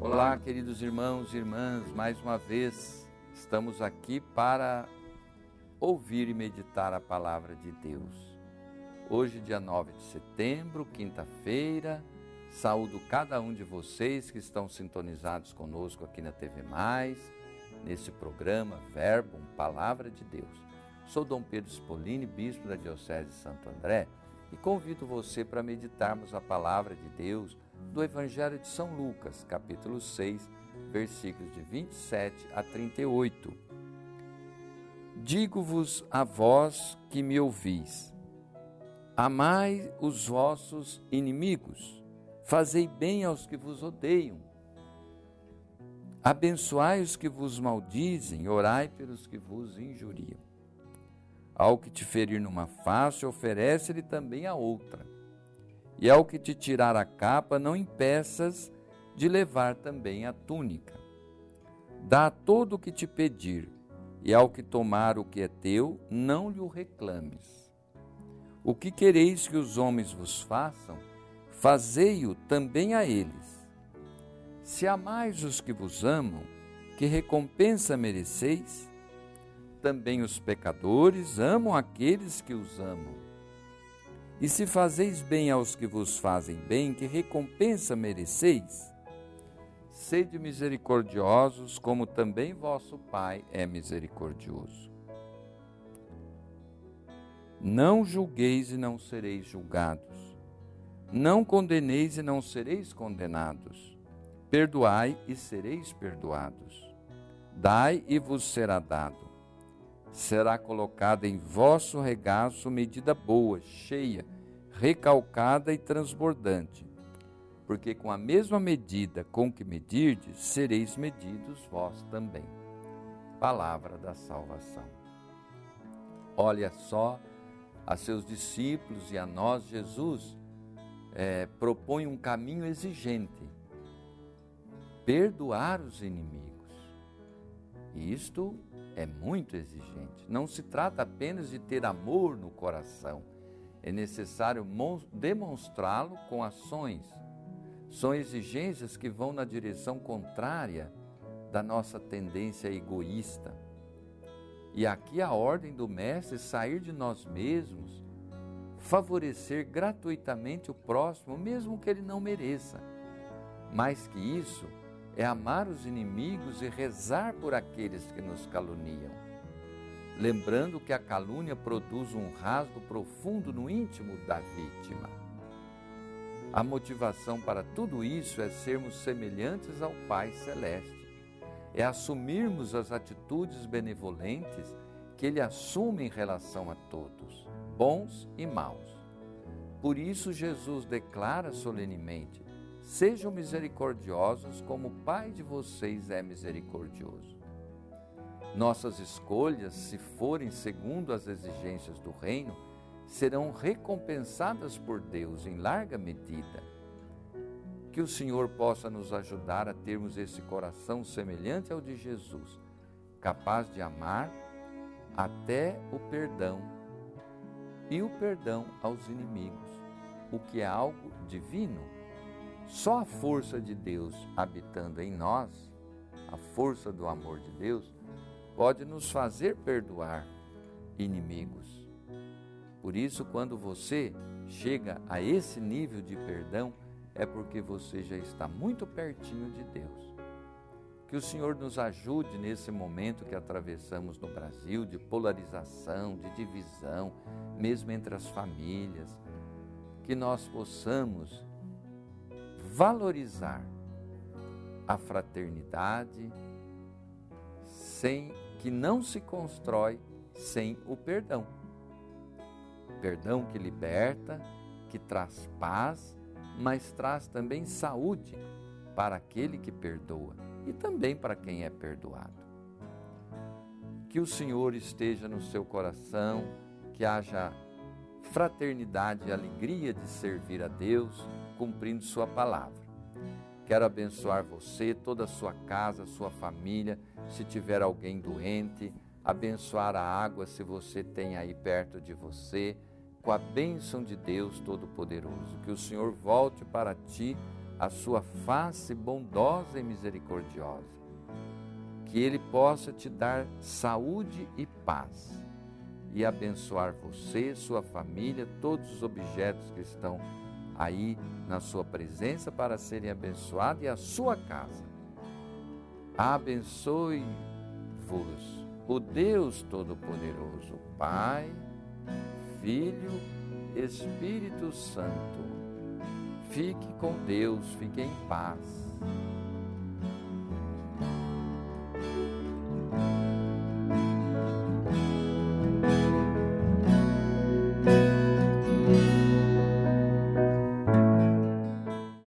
Olá, queridos irmãos e irmãs, mais uma vez estamos aqui para ouvir e meditar a palavra de Deus. Hoje, dia 9 de setembro, quinta-feira, saúdo cada um de vocês que estão sintonizados conosco aqui na TV Mais, nesse programa Verbo, Palavra de Deus. Sou Dom Pedro Spolini, bispo da Diocese de Santo André, e convido você para meditarmos a palavra de Deus do Evangelho de São Lucas, capítulo 6, versículos de 27 a 38. Digo-vos a vós que me ouvis: amai os vossos inimigos, fazei bem aos que vos odeiam, abençoai os que vos maldizem, orai pelos que vos injuriam. Ao que te ferir numa face, oferece-lhe também a outra. E ao que te tirar a capa, não impeças de levar também a túnica. Dá todo o que te pedir, e ao que tomar o que é teu, não lhe o reclames. O que quereis que os homens vos façam, fazei-o também a eles. Se amais os que vos amam, que recompensa mereceis? Também os pecadores amam aqueles que os amam. E se fazeis bem aos que vos fazem bem, que recompensa mereceis? Sede misericordiosos, como também vosso Pai é misericordioso. Não julgueis e não sereis julgados. Não condeneis e não sereis condenados. Perdoai e sereis perdoados. Dai e vos será dado será colocada em vosso regaço medida boa, cheia, recalcada e transbordante. Porque com a mesma medida com que medirdes, sereis medidos vós também. Palavra da salvação. Olha só, a seus discípulos e a nós, Jesus é, propõe um caminho exigente: perdoar os inimigos. Isto é muito exigente. Não se trata apenas de ter amor no coração, é necessário demonstrá-lo com ações. São exigências que vão na direção contrária da nossa tendência egoísta. E aqui a ordem do Mestre é sair de nós mesmos, favorecer gratuitamente o próximo, mesmo que ele não mereça. Mais que isso, é amar os inimigos e rezar por aqueles que nos caluniam. Lembrando que a calúnia produz um rasgo profundo no íntimo da vítima. A motivação para tudo isso é sermos semelhantes ao Pai Celeste, é assumirmos as atitudes benevolentes que Ele assume em relação a todos, bons e maus. Por isso, Jesus declara solenemente: Sejam misericordiosos como o Pai de vocês é misericordioso. Nossas escolhas, se forem segundo as exigências do reino, serão recompensadas por Deus em larga medida. Que o Senhor possa nos ajudar a termos esse coração semelhante ao de Jesus, capaz de amar até o perdão e o perdão aos inimigos, o que é algo divino só a força de Deus habitando em nós, a força do amor de Deus, pode nos fazer perdoar inimigos. Por isso, quando você chega a esse nível de perdão, é porque você já está muito pertinho de Deus. Que o Senhor nos ajude nesse momento que atravessamos no Brasil de polarização, de divisão, mesmo entre as famílias, que nós possamos valorizar a fraternidade sem que não se constrói sem o perdão. Perdão que liberta, que traz paz, mas traz também saúde para aquele que perdoa e também para quem é perdoado. Que o Senhor esteja no seu coração, que haja fraternidade e alegria de servir a Deus cumprindo Sua palavra. Quero abençoar você, toda a sua casa, sua família, se tiver alguém doente, abençoar a água se você tem aí perto de você, com a bênção de Deus Todo-Poderoso. Que o Senhor volte para ti a sua face bondosa e misericordiosa. Que Ele possa te dar saúde e paz e abençoar você, sua família, todos os objetos que estão aí na sua presença para serem abençoados e a sua casa. Abençoe-vos o Deus Todo-Poderoso, Pai, Filho, Espírito Santo. Fique com Deus, fique em paz.